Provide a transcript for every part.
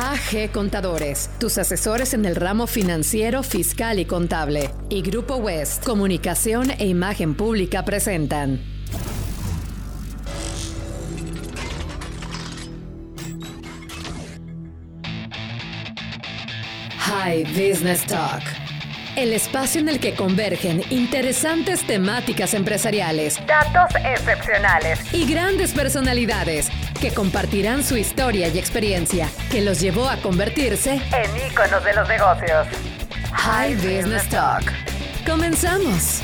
AG Contadores, tus asesores en el ramo financiero, fiscal y contable. Y Grupo West, Comunicación e Imagen Pública presentan. High Business Talk. El espacio en el que convergen interesantes temáticas empresariales, datos excepcionales y grandes personalidades que compartirán su historia y experiencia que los llevó a convertirse en íconos de los negocios. High Business Talk. Comenzamos.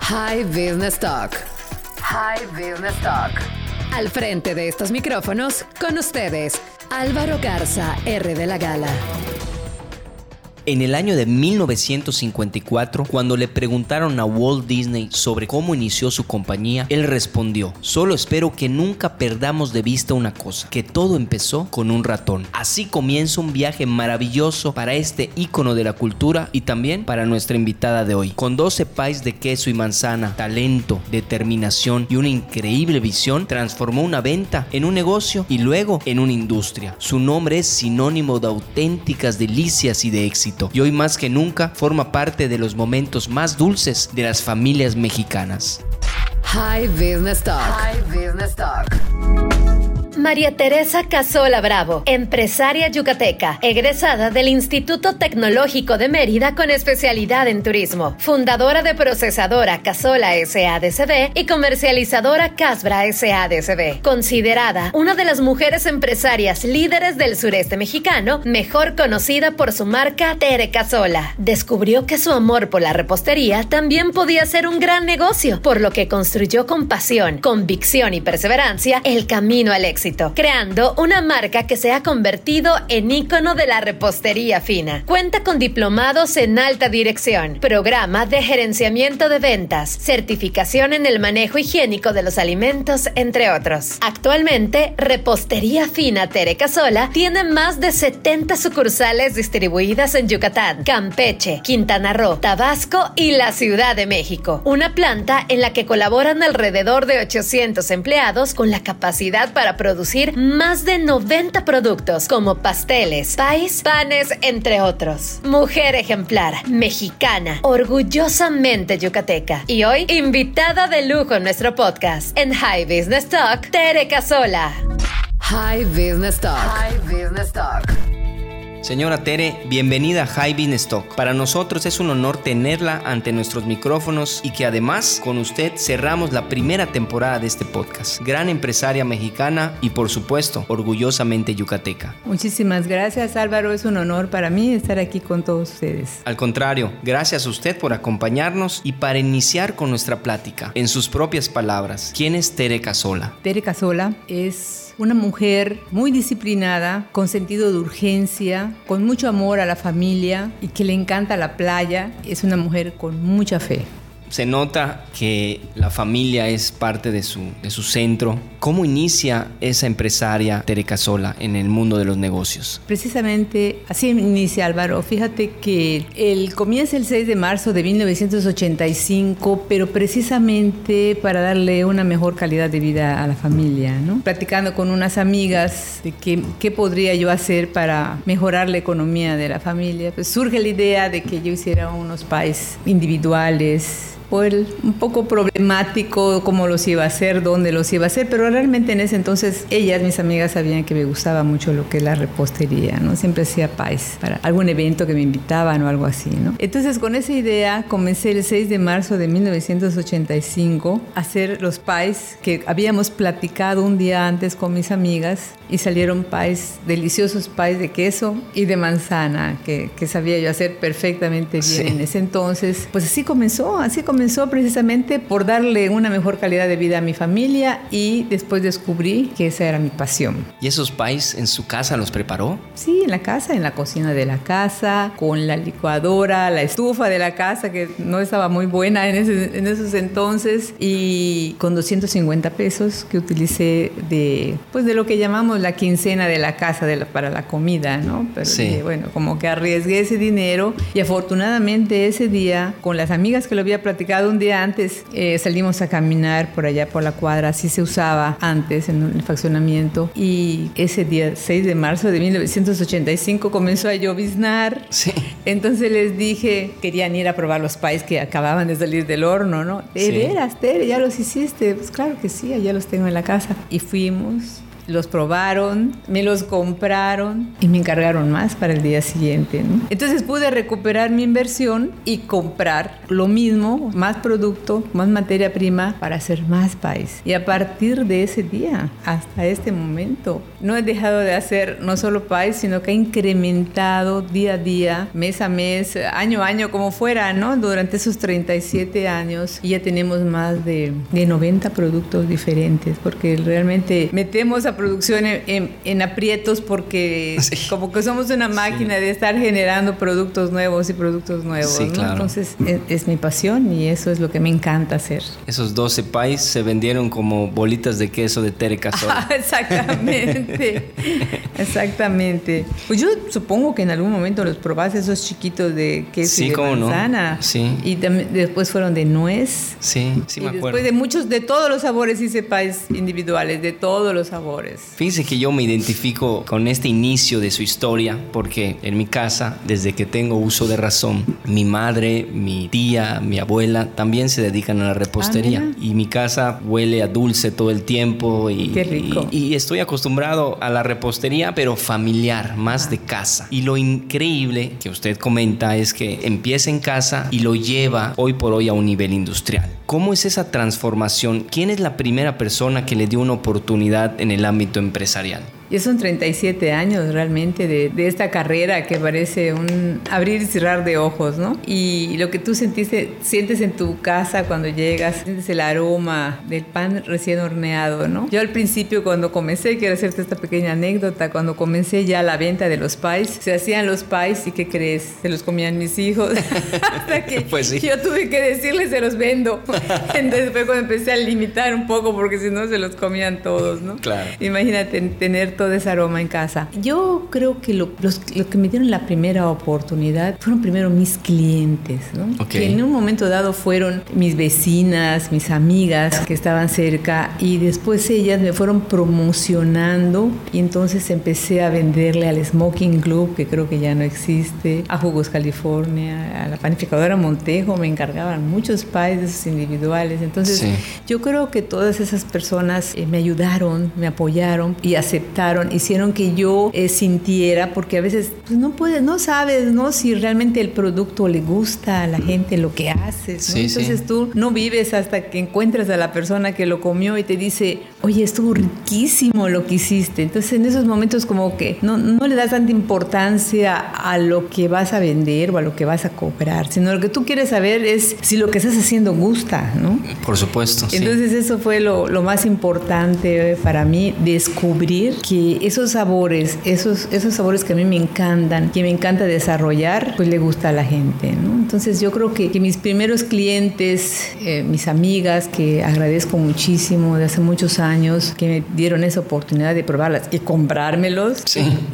High Business Talk. High Business Talk. Al frente de estos micrófonos, con ustedes, Álvaro Garza, R de la Gala. En el año de 1954, cuando le preguntaron a Walt Disney sobre cómo inició su compañía, él respondió, solo espero que nunca perdamos de vista una cosa, que todo empezó con un ratón. Así comienza un viaje maravilloso para este ícono de la cultura y también para nuestra invitada de hoy. Con 12 pies de queso y manzana, talento, determinación y una increíble visión, transformó una venta en un negocio y luego en una industria. Su nombre es sinónimo de auténticas delicias y de éxito y hoy más que nunca forma parte de los momentos más dulces de las familias mexicanas. María Teresa Casola Bravo, empresaria yucateca, egresada del Instituto Tecnológico de Mérida con especialidad en turismo, fundadora de procesadora Casola SADCB y comercializadora Casbra SADCB, considerada una de las mujeres empresarias líderes del sureste mexicano, mejor conocida por su marca Tere Casola. Descubrió que su amor por la repostería también podía ser un gran negocio, por lo que construyó con pasión, convicción y perseverancia el camino al éxito creando una marca que se ha convertido en ícono de la repostería fina. Cuenta con diplomados en alta dirección, programa de gerenciamiento de ventas, certificación en el manejo higiénico de los alimentos, entre otros. Actualmente, Repostería Fina Tere Casola tiene más de 70 sucursales distribuidas en Yucatán, Campeche, Quintana Roo, Tabasco y la Ciudad de México. Una planta en la que colaboran alrededor de 800 empleados con la capacidad para producir más de 90 productos como pasteles, pais, panes, entre otros. Mujer ejemplar, mexicana, orgullosamente yucateca. Y hoy, invitada de lujo en nuestro podcast en High Business Talk, Tere Casola. High Business Talk. High Business Talk. Señora Tere, bienvenida a High Business Stock. Para nosotros es un honor tenerla ante nuestros micrófonos y que además con usted cerramos la primera temporada de este podcast. Gran empresaria mexicana y por supuesto orgullosamente yucateca. Muchísimas gracias Álvaro, es un honor para mí estar aquí con todos ustedes. Al contrario, gracias a usted por acompañarnos y para iniciar con nuestra plática. En sus propias palabras, ¿quién es Tere Casola? Tere Casola es una mujer muy disciplinada, con sentido de urgencia, con mucho amor a la familia y que le encanta la playa. Es una mujer con mucha fe se nota que la familia es parte de su, de su centro. ¿Cómo inicia esa empresaria Tere Casola en el mundo de los negocios? Precisamente así inicia Álvaro. Fíjate que el comienza el 6 de marzo de 1985, pero precisamente para darle una mejor calidad de vida a la familia, ¿no? Platicando con unas amigas de qué, qué podría yo hacer para mejorar la economía de la familia, pues surge la idea de que yo hiciera unos pais individuales un poco problemático cómo los iba a hacer, dónde los iba a hacer, pero realmente en ese entonces ellas, mis amigas, sabían que me gustaba mucho lo que es la repostería, ¿no? Siempre hacía pies para algún evento que me invitaban o algo así, ¿no? Entonces con esa idea comencé el 6 de marzo de 1985 a hacer los pies que habíamos platicado un día antes con mis amigas y salieron pies, deliciosos pies de queso y de manzana que, que sabía yo hacer perfectamente bien en ese entonces. Pues así comenzó, así comenzó comenzó precisamente por darle una mejor calidad de vida a mi familia y después descubrí que esa era mi pasión. ¿Y esos pais en su casa los preparó? Sí, en la casa, en la cocina de la casa, con la licuadora, la estufa de la casa que no estaba muy buena en, en esos entonces y con 250 pesos que utilicé de, pues de lo que llamamos la quincena de la casa de para la comida, ¿no? Pero sí. bueno, como que arriesgué ese dinero y afortunadamente ese día con las amigas que lo había platicado platicado un día antes, eh, salimos a caminar por allá por la cuadra, así se usaba antes en el faccionamiento. Y ese día, 6 de marzo de 1985, comenzó a lloviznar. Sí. Entonces les dije, querían ir a probar los pies que acababan de salir del horno, ¿no? De veras, Tere, ya los hiciste. Pues claro que sí, ya los tengo en la casa. Y fuimos los probaron, me los compraron y me encargaron más para el día siguiente. Entonces pude recuperar mi inversión y comprar lo mismo, más producto, más materia prima para hacer más país. Y a partir de ese día hasta este momento, no he dejado de hacer no solo país, sino que he incrementado día a día, mes a mes, año a año, como fuera, ¿no? Durante esos 37 años ya tenemos más de, de 90 productos diferentes, porque realmente metemos a producción en, aprietos porque como que somos una máquina de estar generando productos nuevos y productos nuevos. Entonces es, mi pasión y eso es lo que me encanta hacer. Esos 12 pais se vendieron como bolitas de queso de Tere exactamente, exactamente. Pues yo supongo que en algún momento los probaste esos chiquitos de queso y de manzana. Sí. Y después fueron de nuez. Sí, sí me acuerdo. Después de muchos, de todos los sabores hice pais individuales, de todos los sabores. Fíjense que yo me identifico con este inicio de su historia porque en mi casa, desde que tengo uso de razón, mi madre, mi tía, mi abuela también se dedican a la repostería. Ah, y mi casa huele a dulce todo el tiempo y, y, estoy acostumbrado a la repostería, pero familiar, más de casa. Y lo increíble que usted comenta es que empieza en casa y lo lleva hoy por hoy a un nivel industrial. ¿Cómo es esa transformación? ¿Quién es la primera persona que le dio una oportunidad en el ámbito empresarial? Ya son 37 años realmente de, de, esta carrera que parece un abrir y cerrar de ojos, ¿no? Y lo que tú sentiste, sientes en tu casa cuando llegas, sientes el aroma del pan recién horneado, ¿no? Yo al principio cuando comencé, quiero hacerte esta pequeña anécdota, cuando comencé ya la venta de los pies, se hacían los pies y ¿qué crees? Se los comían mis hijos. Hasta que pues yo tuve que decirles se los vendo. Entonces fue cuando empecé a limitar un poco porque si no se los comían todos, ¿no? Claro. Imagínate tener todo ese aroma en casa. Yo creo que lo, los, que me dieron la primera oportunidad fueron primero mis clientes, ¿no? Que en un momento dado fueron mis vecinas, mis amigas que estaban cerca y después ellas me fueron promocionando y entonces empecé a venderle al Smoking Club, que creo que ya no existe, a Jugos California, a la panificadora Montejo, me encargaban muchos pies de esos individuales. Entonces yo creo que todas esas personas eh, me ayudaron, me apoyaron y aceptaron hicieron que yo eh, sintiera, porque a veces pues, no puedes, no sabes, ¿no? Si realmente el producto le gusta a la gente lo que haces, Entonces tú no vives hasta que encuentras a la persona que lo comió y te dice, oye, estuvo riquísimo lo que hiciste. Entonces en esos momentos como que no, no le das tanta importancia a lo que vas a vender o a lo que vas a cobrar, sino lo que tú quieres saber es si lo que estás haciendo gusta, ¿no? Por supuesto. Entonces eso fue lo, lo más importante para mí, descubrir que esos sabores, esos, esos sabores que a mí me encantan, que me encanta desarrollar, pues le gusta a la gente, ¿no? Entonces yo creo que, que mis primeros clientes, eh, mis amigas, que agradezco muchísimo de hace muchos años, que me dieron esa oportunidad de probarlas y comprármelos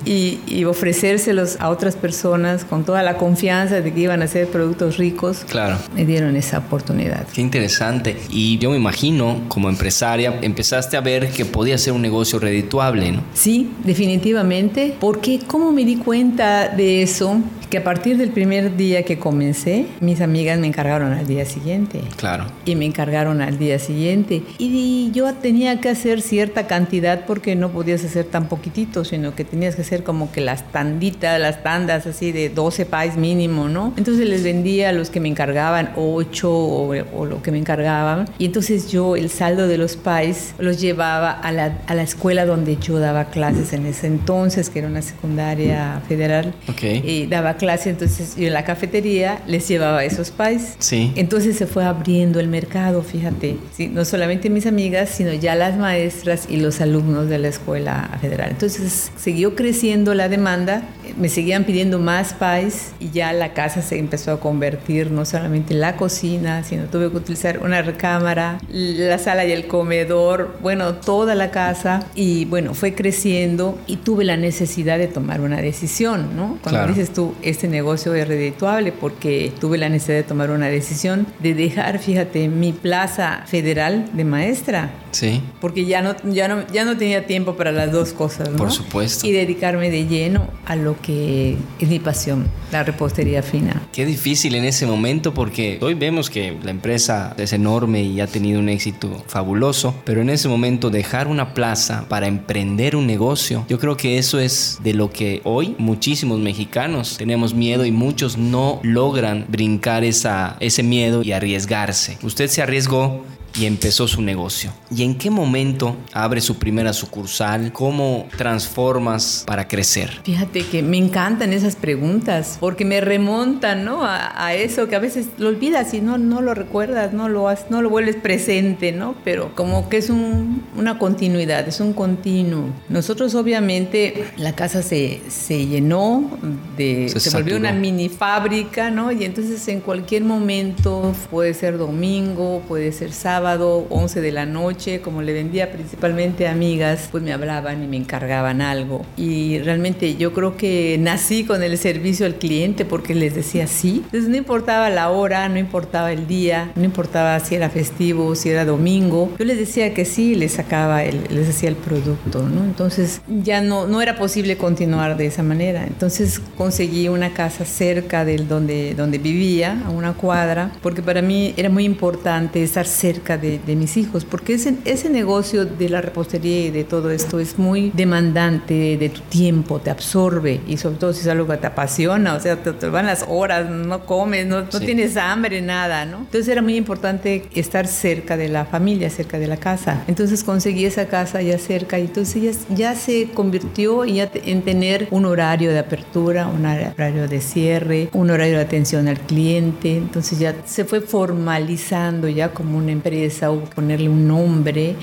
y, y ofrecérselos a otras personas con toda la confianza de que iban a ser productos ricos, claro. me dieron esa oportunidad. Qué interesante. Y yo me imagino, como empresaria, empezaste a ver que podía ser un negocio redituable, ¿no? Sí, definitivamente, porque como me di cuenta de eso, que a partir del primer día que comencé, mis amigas me encargaron al día siguiente. Claro. Y me encargaron al día siguiente. Y yo tenía que hacer cierta cantidad porque no podías hacer tan poquitito, sino que tenías que hacer como que las tanditas, las tandas así de 12 pies mínimo, ¿no? Entonces les vendía a los que me encargaban 8 o, lo que me encargaban. Y entonces yo el saldo de los pies los llevaba a la, a la escuela donde yo daba clases en ese entonces, que era una secundaria federal. Okay. Y daba clase, entonces yo en la cafetería les llevaba esos pies. Sí. Entonces se fue abriendo el mercado, fíjate. ¿sí? No solamente mis amigas, sino ya las maestras y los alumnos de la escuela federal. Entonces siguió creciendo la demanda, me seguían pidiendo más pies y ya la casa se empezó a convertir no solamente en la cocina, sino tuve que utilizar una recámara, la sala y el comedor, bueno, toda la casa. Y bueno, fue creciendo creciendo y tuve la necesidad de tomar una decisión, ¿no? Cuando dices tú, este negocio es redituable porque tuve la necesidad de tomar una decisión de dejar, fíjate, mi plaza federal de maestra. Sí. Porque ya no, ya no, ya no tenía tiempo para las dos cosas, ¿no? Por supuesto. Y dedicarme de lleno a lo que es mi pasión, la repostería fina. Qué difícil en ese momento porque hoy vemos que la empresa es enorme y ha tenido un éxito fabuloso, pero en ese momento dejar una plaza para emprender un negocio, yo creo que eso es de lo que hoy muchísimos mexicanos tenemos miedo y muchos no logran brincar esa, ese miedo y arriesgarse. Usted se arriesgó y empezó su negocio. ¿Y en qué momento abre su primera sucursal? ¿Cómo transformas para crecer? Fíjate que me encantan esas preguntas porque me remontan ¿no? a, eso que a veces lo olvidas y no, no lo recuerdas, no lo, no lo vuelves presente, ¿no? pero como que es un, una continuidad, es un continuo. Nosotros obviamente la casa se, se llenó, de, se, volvió una mini fábrica ¿no? y entonces en cualquier momento puede ser domingo, puede ser sábado, sábado, 11 de la noche, como le vendía principalmente a amigas, pues me hablaban y me encargaban algo. Y realmente yo creo que nací con el servicio al cliente porque les decía sí. Entonces no importaba la hora, no importaba el día, no importaba si era festivo, si era domingo. Yo les decía que sí, les sacaba, el, les hacía el producto, ¿no? Entonces ya no, no era posible continuar de esa manera. Entonces conseguí una casa cerca del donde, donde vivía, a una cuadra, porque para mí era muy importante estar cerca de, mis hijos, porque ese, ese negocio de la repostería y de todo esto es muy demandante de tu tiempo, te absorbe y sobre todo si es algo que te apasiona, o sea, te, van las horas, no comes, no, no tienes hambre, nada, ¿no? Entonces era muy importante estar cerca de la familia, cerca de la casa. Entonces conseguí esa casa ya cerca y entonces ya, ya se convirtió ya en tener un horario de apertura, un horario de cierre, un horario de atención al cliente. Entonces ya se fue formalizando ya como una empresa o ponerle un nombre,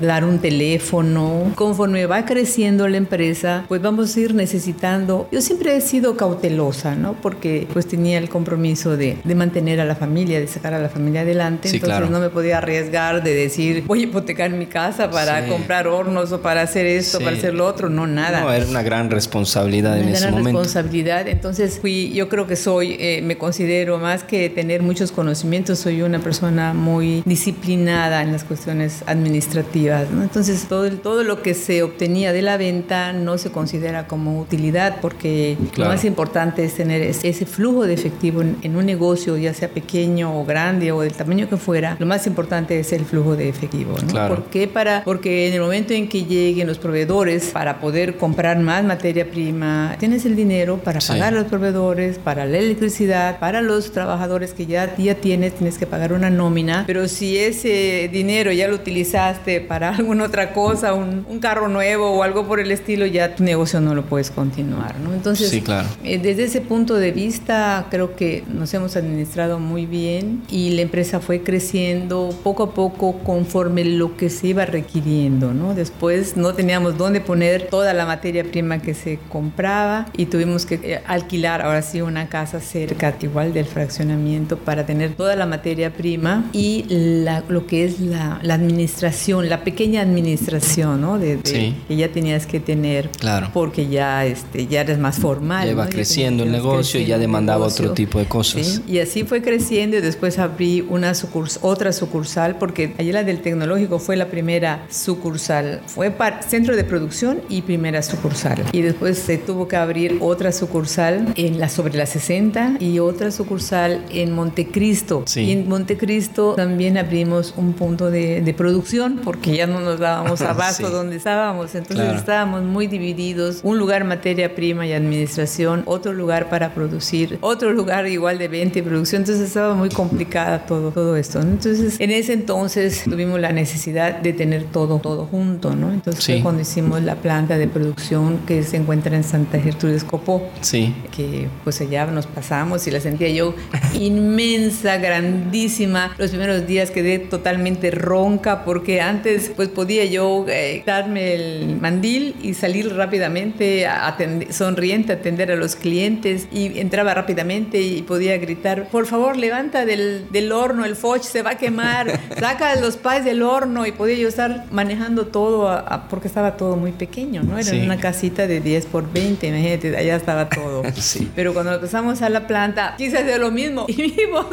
dar un teléfono. Conforme va creciendo la empresa, pues vamos a ir necesitando. Yo siempre he sido cautelosa, ¿no? Porque pues tenía el compromiso de, de mantener a la familia, de sacar a la familia adelante. entonces no me podía arriesgar de decir, voy a hipotecar mi casa para comprar hornos o para hacer esto, para hacer lo otro. No, nada. No, era una gran responsabilidad en ese momento. Una gran responsabilidad. Entonces fui, yo creo que soy, eh, me considero más que tener muchos conocimientos, soy una persona muy disciplinada disciplinada en las cuestiones administrativas. Entonces, todo, todo lo que se obtenía de la venta no se considera como utilidad porque lo más importante es tener ese flujo de efectivo en, un negocio, ya sea pequeño o grande o del tamaño que fuera. Lo más importante es el flujo de efectivo. ¿Por qué? Para, porque en el momento en que lleguen los proveedores para poder comprar más materia prima, tienes el dinero para pagar a los proveedores, para la electricidad, para los trabajadores que ya, ya tienes, tienes que pagar una nómina. Pero si ese dinero ya lo utilizaste para alguna otra cosa, un, carro nuevo o algo por el estilo, ya tu negocio no lo puedes continuar, ¿no? Entonces, sí, claro. Eh, desde ese punto de vista, creo que nos hemos administrado muy bien y la empresa fue creciendo poco a poco conforme lo que se iba requiriendo, ¿no? Después no teníamos dónde poner toda la materia prima que se compraba y tuvimos que eh, alquilar ahora sí una casa cerca, igual del fraccionamiento, para tener toda la materia prima y la lo que es la, administración, la pequeña administración, ¿no? De, Que ya tenías que tener. Claro. Porque ya, este, ya eres más formal. Ya iba creciendo el negocio y ya demandaba otro tipo de cosas. Y así fue creciendo y después abrí una otra sucursal porque allí la del tecnológico fue la primera sucursal. Fue para centro de producción y primera sucursal. Y después se tuvo que abrir otra sucursal en la sobre la 60 y otra sucursal en Montecristo. Y en Montecristo también abrimos un punto de, producción porque ya no nos dábamos abasto donde estábamos. Entonces estábamos muy divididos. Un lugar materia prima y administración, otro lugar para producir, otro lugar igual de venta y producción. Entonces estaba muy complicada todo, todo esto. Entonces en ese entonces tuvimos la necesidad de tener todo, todo junto. ¿no? Entonces cuando hicimos la planta de producción que se encuentra en Santa Gertrudis Copó. Sí. Que pues allá nos pasamos y la sentía yo inmensa, grandísima. Los primeros días que quedé totalmente ronca porque antes pues podía yo eh, darme el mandil y salir rápidamente, a sonriente, a atender a los clientes y entraba rápidamente y podía gritar, por favor levanta del, del horno el foch, se va a quemar, saca los pies del horno y podía yo estar manejando todo porque estaba todo muy pequeño, ¿no? Era una casita de 10 por 20, imagínate, allá estaba todo. Pero cuando empezamos a la planta, quise hacer lo mismo y mi voz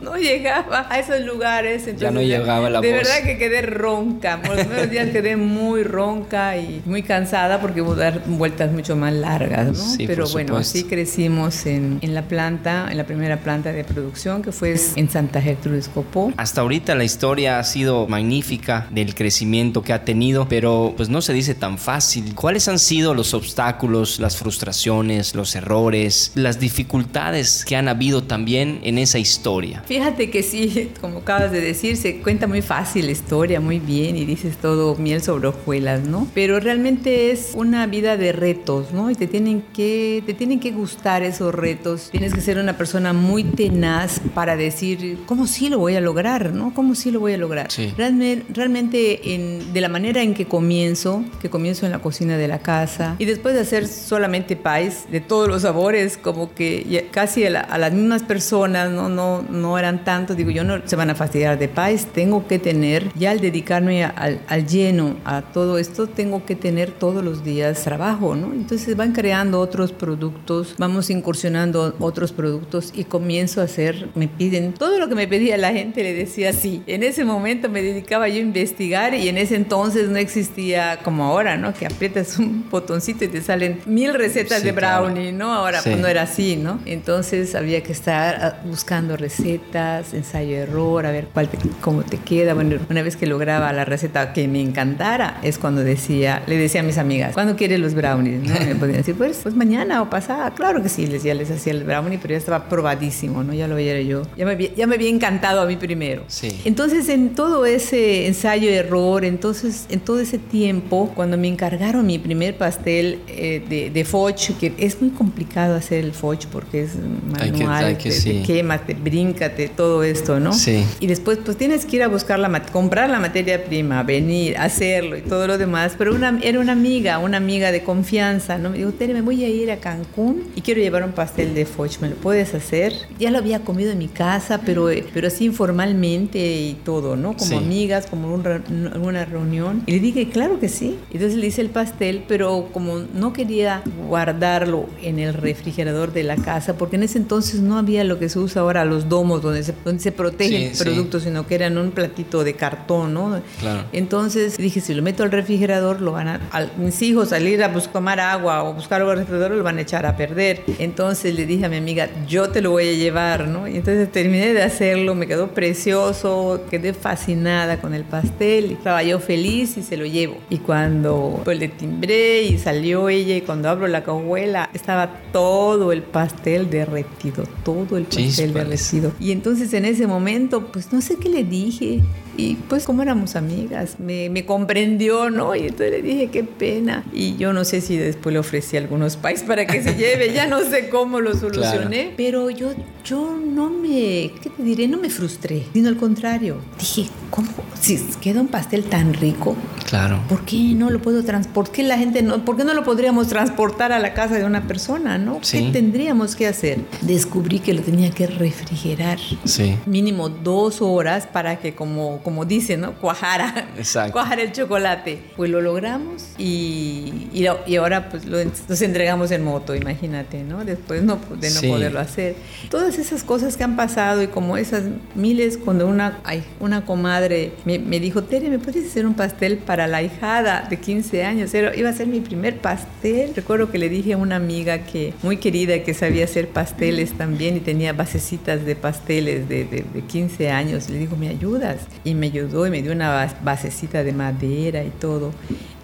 no, llegaba a esos lugares. Ya no llegaba la de voz. De verdad que quedé ronca. Por los primeros días quedé muy ronca y muy cansada porque hubo dar vueltas mucho más largas, ¿no? Pero bueno, así crecimos en, en, la planta, en la primera planta de producción que fue en Santa Gertrudis Copó. Hasta ahorita la historia ha sido magnífica del crecimiento que ha tenido, pero pues no se dice tan fácil. ¿Cuáles han sido los obstáculos, las frustraciones, los errores, las dificultades que han habido también en esa historia? Fíjate que sí, como acabas de decir, se cuenta muy fácil la historia, muy bien, y dices todo miel sobre hojuelas, ¿no? Pero realmente es una vida de retos, ¿no? Y te tienen que, te tienen que gustar esos retos. Tienes que ser una persona muy tenaz para decir, ¿cómo sí lo voy a lograr, ¿no? ¿Cómo sí lo voy a lograr? Realmente, realmente en, de la manera en que comienzo, que comienzo en la cocina de la casa, y después de hacer solamente pais de todos los sabores, como que casi a, a las mismas personas, ¿no? No, no eran tantos, digo, yo no se van a fastidiar de pais, tengo que tener, ya al dedicarme al, al lleno a todo esto, tengo que tener todos los días trabajo, ¿no? Entonces van creando otros productos, vamos incursionando otros productos y comienzo a hacer, me piden, todo lo que me pedía la gente le decía sí. En ese momento me dedicaba yo a investigar y en ese entonces no existía como ahora, ¿no? Que aprietas un botoncito y te salen mil recetas de brownie, ¿no? Ahora pues no era así, ¿no? Entonces había que estar ah, buscando recetas, ensayo-error, a ver cuál cómo te queda. Bueno, una vez que lograba la receta que me encantara, es cuando decía, le decía a mis amigas, ¿cuándo quieres los brownies? ¿no? Me podían decir, pues, pues mañana o pasada. Claro que sí, les, ya les hacía el brownie, pero ya estaba probadísimo, ¿no? Ya lo veía yo. Ya me, había, ya me había encantado a mí primero. Sí. Entonces, en todo ese ensayo-error, entonces, en todo ese tiempo, cuando me encargaron mi primer pastel eh, de, de foch, que es muy complicado hacer el foch porque es manual, hay que, te, quémate, bríncate, todo esto, ¿no? Sí. Y después, pues tienes que ir a buscar la, comprar la materia prima, venir, hacerlo y todo lo demás. Pero una, era una amiga, una amiga de confianza, ¿no? Me dijo, Tere, me voy a ir a Cancún y quiero llevar un pastel de foch, ¿me lo puedes hacer? Ya lo había comido en mi casa, pero, pero así informalmente y todo, ¿no? Como amigas, como en una reunión. Y le dije, claro que sí. Entonces le hice el pastel, pero como no quería guardarlo en el refrigerador de la casa, porque en ese entonces no había lo que se usa ahora, los domos, donde se, donde se protege el producto, sino que eran un platito de cartón, ¿no? Claro. Entonces dije, si lo meto al refrigerador, lo van a, mis hijos salir a buscar tomar agua o buscar algo al refrigerador, lo van a echar a perder. Entonces le dije a mi amiga, yo te lo voy a llevar, ¿no? Y entonces terminé de hacerlo, me quedó precioso, quedé fascinada con el pastel, y estaba yo feliz y se lo llevo. Y cuando pues, le timbré y salió ella, y cuando abro la cajuela, estaba todo el pastel derretido, todo el pastel derretido. Y entonces en ese momento, pues no sé qué le dije. Y pues como éramos amigas, me, me comprendió, ¿no? Y entonces le dije, qué pena. Y yo no sé si después le ofrecí algunos pais para que se lleve, ya no sé cómo lo solucioné. Pero yo, yo no me, ¿qué te diré? No me frustré, sino al contrario. Dije, ¿cómo? Si queda un pastel tan rico, claro. ¿por qué no lo puedo transportar? ¿Por qué la gente no, por qué no lo podríamos transportar a la casa de una persona, no? ¿Qué tendríamos que hacer? Descubrí que lo tenía que refrigerar. Sí. Mínimo dos horas para que como como dicen, ¿no? Cuajara, Exacto. cuajara el chocolate. Pues lo logramos y, y, ahora pues lo, nos entregamos en moto, imagínate, ¿no? Después no, de no poderlo hacer. Todas esas cosas que han pasado y como esas miles, cuando una, ay, una comadre me, me dijo, Tere, ¿me puedes hacer un pastel para la hijada de 15 años? Era, iba a ser mi primer pastel. Recuerdo que le dije a una amiga que muy querida que sabía hacer pasteles también y tenía basecitas de pasteles de, de, de 15 años. Le digo, ¿me ayudas? Y me ayudó y me dio una basecita de madera y todo.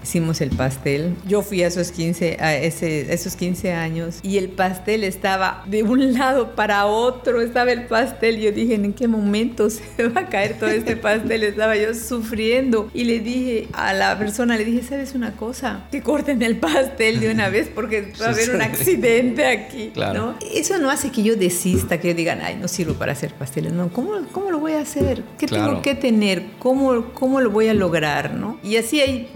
Hicimos el pastel. Yo fui a esos 15, a ese, esos 15 años y el pastel estaba de un lado para otro, estaba el pastel. Yo dije, ¿en qué momento se va a caer todo este pastel? Estaba yo sufriendo y le dije a la persona, le dije, ¿sabes una cosa? Que corten el pastel de una vez porque va a haber un accidente aquí. ¿no? Eso no hace que yo desista, que yo diga, ay, no sirvo para hacer pasteles. No, ¿cómo, cómo lo voy a hacer? ¿Qué tengo que tener? ¿Cómo, ¿Cómo lo voy a lograr? ¿no? Y así hay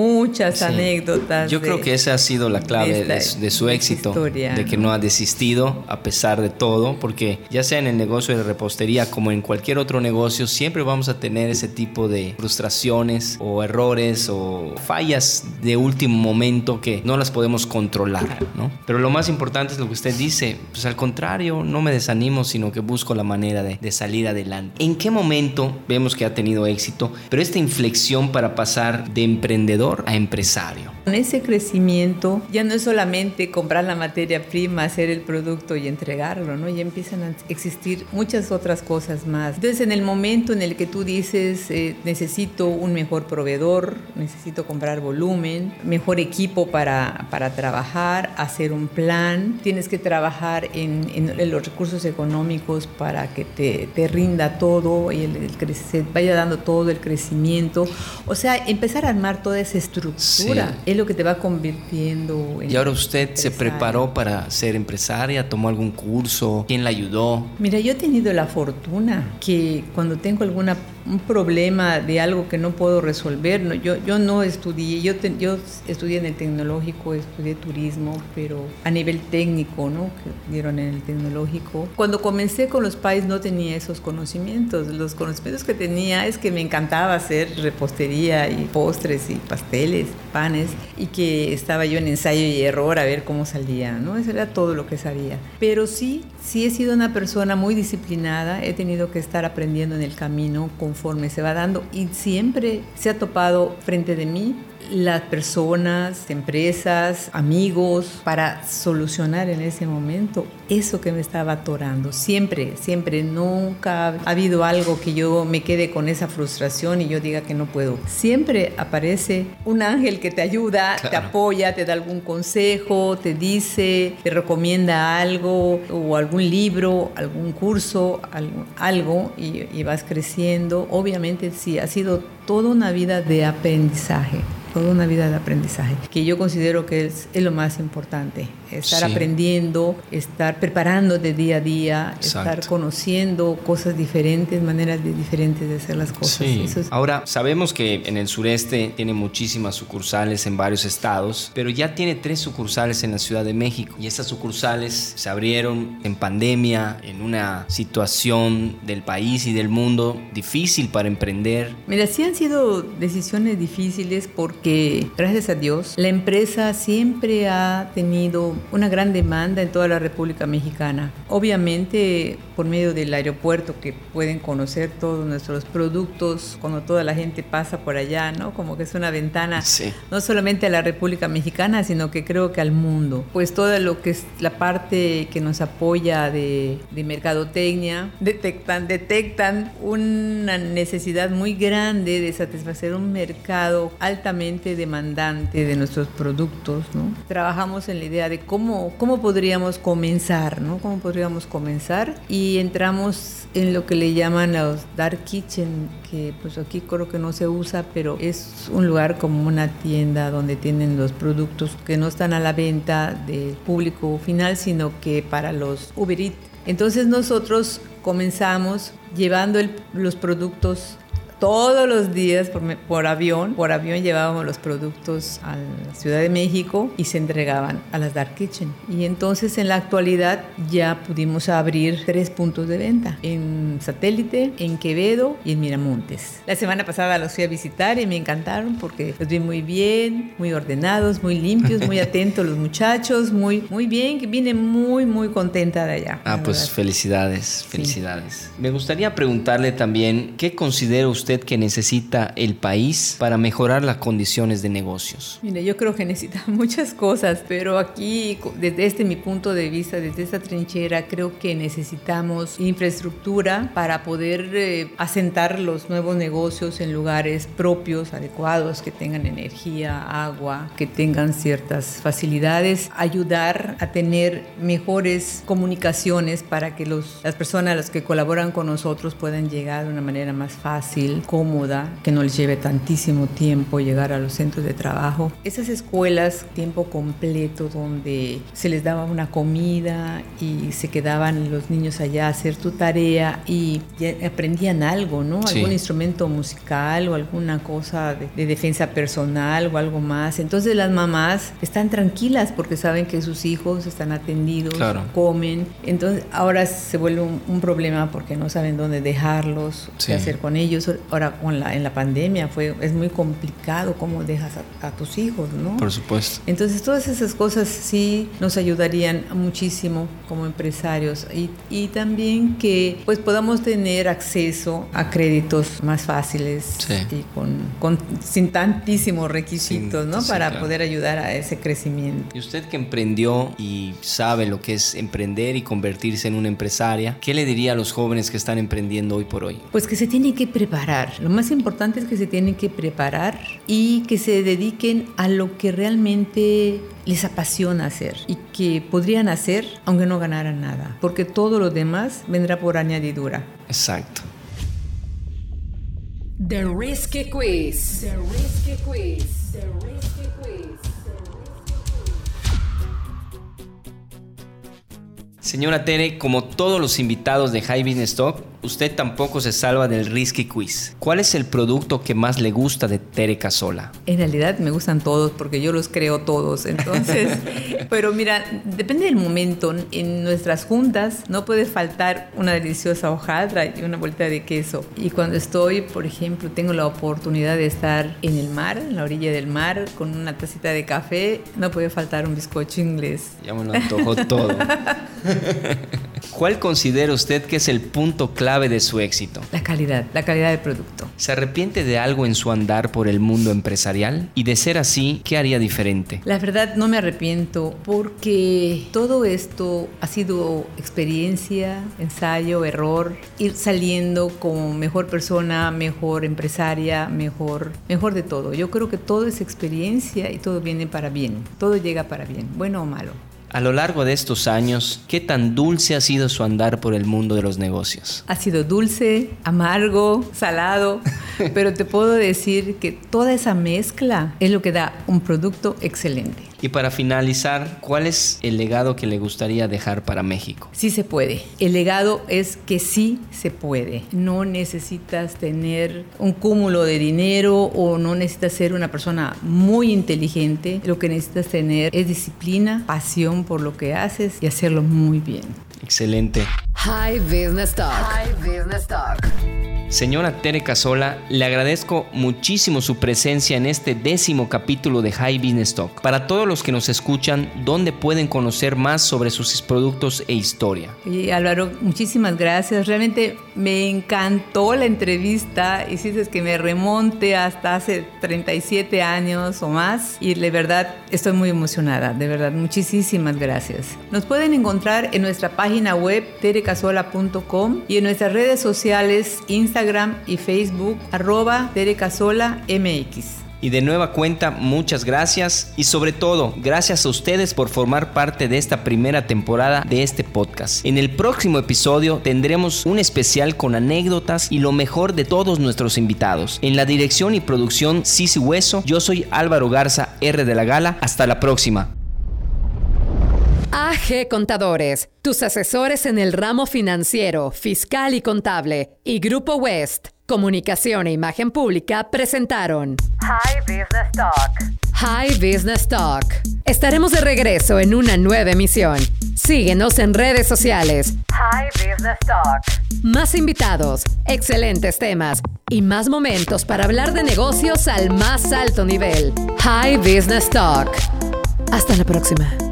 muchas anécdotas. Yo creo que esa ha sido la clave de, su éxito, de que no ha desistido a pesar de todo, porque ya sea en el negocio de repostería como en cualquier otro negocio, siempre vamos a tener ese tipo de frustraciones o errores o fallas de último momento que no las podemos controlar, ¿no? Pero lo más importante es lo que usted dice, pues al contrario, no me desanimo, sino que busco la manera de, de salir adelante. ¿En qué momento vemos que ha tenido éxito, pero esta inflexión para pasar de emprendedor a empresario? Con ese crecimiento ya no es solamente comprar la materia prima, hacer el producto y entregarlo, ¿no? Ya empiezan a existir muchas otras cosas más. Entonces, en el momento en el que tú dices, eh, necesito un mejor proveedor, necesito comprar volumen, mejor equipo para, para trabajar, hacer un plan, tienes que trabajar en, en, los recursos económicos para que te, te rinda todo y el, el, se vaya dando todo el crecimiento. O sea, empezar a armar toda esa estructura es lo que te va convirtiendo en. Y ahora usted se preparó para ser empresaria, tomó algún curso, ¿quién la ayudó? Mira, yo he tenido la fortuna que cuando tengo alguna un problema de algo que no puedo resolver. No, yo, yo no estudié, yo, yo estudié en el tecnológico, estudié turismo, pero a nivel técnico, ¿no? Que dieron en el tecnológico. Cuando comencé con los pais no tenía esos conocimientos. Los conocimientos que tenía es que me encantaba hacer repostería y postres y pasteles, panes, y que estaba yo en ensayo y error a ver cómo salía, ¿no? Eso era todo lo que sabía. Pero sí, sí he sido una persona muy disciplinada, he tenido que estar aprendiendo en el camino con conforme se va dando. Y siempre se ha topado frente de mí las personas, empresas, amigos, para solucionar en ese momento eso que me estaba atorando. Siempre, siempre, nunca ha habido algo que yo me quede con esa frustración y yo diga que no puedo. Siempre aparece un ángel que te ayuda, te apoya, te da algún consejo, te dice, te recomienda algo o algún libro, algún curso, algo, y, y vas creciendo. Obviamente sí, ha sido toda una vida de aprendizaje toda una vida de aprendizaje, que yo considero que es, es lo más importante estar aprendiendo, estar preparando de día a día, estar conociendo cosas diferentes, maneras de diferentes de hacer las cosas. Ahora, sabemos que en el sureste tiene muchísimas sucursales en varios estados, pero ya tiene tres sucursales en la Ciudad de México y estas sucursales se abrieron en pandemia, en una situación del país y del mundo difícil para emprender. Mira, sí han sido decisiones difíciles porque, gracias a Dios, la empresa siempre ha tenido una gran demanda en toda la República Mexicana. Obviamente por medio del aeropuerto que pueden conocer todos nuestros productos cuando toda la gente pasa por allá, ¿no? Como que es una ventana no solamente a la República Mexicana, sino que creo que al mundo. Pues todo lo que es la parte que nos apoya de, de mercadotecnia, detectan, detectan una necesidad muy grande de satisfacer un mercado altamente demandante de nuestros productos, ¿no? Trabajamos en la idea de cómo, cómo podríamos comenzar, ¿no? Cómo podríamos comenzar y entramos en lo que le llaman los dark kitchen, que pues aquí creo que no se usa, pero es un lugar como una tienda donde tienen los productos que no están a la venta del público final, sino que para los Uber Eats. Entonces nosotros comenzamos llevando los productos todos los días por, avión. Por avión llevábamos los productos a la Ciudad de México y se entregaban a las Dark Kitchen. Y entonces en la actualidad ya pudimos abrir tres puntos de venta, en Satélite, en Quevedo y en Miramontes. La semana pasada los fui a visitar y me encantaron porque los vi muy bien, muy ordenados, muy limpios, muy atentos los muchachos, muy, muy bien, vine muy, muy contenta de allá. Ah, pues felicidades, felicidades. Me gustaría preguntarle también, ¿qué considera usted usted que necesita el país para mejorar las condiciones de negocios? Mire, yo creo que necesita muchas cosas, pero aquí, desde este mi punto de vista, desde esta trinchera, creo que necesitamos infraestructura para poder eh, asentar los nuevos negocios en lugares propios, adecuados, que tengan energía, agua, que tengan ciertas facilidades, ayudar a tener mejores comunicaciones para que los, las personas las que colaboran con nosotros puedan llegar de una manera más fácil, cómoda, que no les lleve tantísimo tiempo llegar a los centros de trabajo. Esas escuelas tiempo completo donde se les daba una comida y se quedaban los niños allá a hacer tu tarea y aprendían algo, ¿no? Algún instrumento musical o alguna cosa de, de defensa personal o algo más. Entonces las mamás están tranquilas porque saben que sus hijos están atendidos, comen. Entonces ahora se vuelve un, problema porque no saben dónde dejarlos, qué hacer con ellos. Ahora con la, en la pandemia fue, es muy complicado cómo dejas a, tus hijos, ¿no? Por supuesto. Entonces todas esas cosas sí nos ayudarían muchísimo como empresarios y, y también que pues podamos tener acceso a créditos más fáciles y con, con, sin tantísimos requisitos, ¿no? Para poder ayudar a ese crecimiento. Y usted que emprendió y sabe lo que es emprender y convertirse en una empresaria, ¿qué le diría a los jóvenes que están emprendiendo hoy por hoy? Pues que se tienen que preparar. Lo más importante es que se tienen que preparar y que se dediquen a lo que realmente les apasiona hacer y que podrían hacer aunque no ganaran nada, porque todo lo demás vendrá por añadidura. Exacto. The Risky Quiz. The Risky Quiz. The Risky Quiz. Señora Tere, como todos los invitados de High Business Talk, usted tampoco se salva del Risky Quiz. ¿Cuál es el producto que más le gusta de Tere Casola? En realidad me gustan todos porque yo los creo todos. Entonces, pero mira, depende del momento. En nuestras juntas no puede faltar una deliciosa hojaldra y una vuelta de queso. Y cuando estoy, por ejemplo, tengo la oportunidad de estar en el mar, en la orilla del mar, con una tacita de café, no puede faltar un bizcocho inglés. Ya me lo antojó todo. ¿Cuál considera usted que es el punto clave de su éxito? La calidad, la calidad del producto. ¿Se arrepiente de algo en su andar por el mundo empresarial? Y de ser así, ¿qué haría diferente? La verdad no me arrepiento porque todo esto ha sido experiencia, ensayo, error, ir saliendo como mejor persona, mejor empresaria, mejor, mejor de todo. Yo creo que todo es experiencia y todo viene para bien, todo llega para bien, bueno o malo. A lo largo de estos años, ¿qué tan dulce ha sido su andar por el mundo de los negocios? Ha sido dulce, amargo, salado, pero te puedo decir que toda esa mezcla es lo que da un producto excelente. Y para finalizar, ¿cuál es el legado que le gustaría dejar para México? Sí se puede. El legado es que sí se puede. No necesitas tener un cúmulo de dinero o no necesitas ser una persona muy inteligente. Lo que necesitas tener es disciplina, pasión por lo que haces y hacerlo muy bien. Excelente. High Business Talk. High Business Talk. Señora Tere Casola, le agradezco muchísimo su presencia en este décimo capítulo de High Business Talk. Para todos los que nos escuchan, ¿dónde pueden conocer más sobre sus productos e historia? Y Álvaro, muchísimas gracias. Realmente me encantó la entrevista. Hiciste que me remonte hasta hace 37 años o más. Y de verdad estoy muy emocionada. De verdad, muchísimas gracias. Nos pueden encontrar en nuestra página web terecasola.com y en nuestras redes sociales Instagram Instagram y Facebook, arroba MX. Y de nueva cuenta, muchas gracias y sobre todo, gracias a ustedes por formar parte de esta primera temporada de este podcast. En el próximo episodio tendremos un especial con anécdotas y lo mejor de todos nuestros invitados. En la dirección y producción Sisi Hueso, yo soy Álvaro Garza R de la Gala. Hasta la próxima. AG Contadores, tus asesores en el ramo financiero, fiscal y contable, y Grupo West, Comunicación e Imagen Pública presentaron High Business Talk. High Business Talk. Estaremos de regreso en una nueva emisión. Síguenos en redes sociales. High Business Talk. Más invitados, excelentes temas y más momentos para hablar de negocios al más alto nivel. High Business Talk. Hasta la próxima.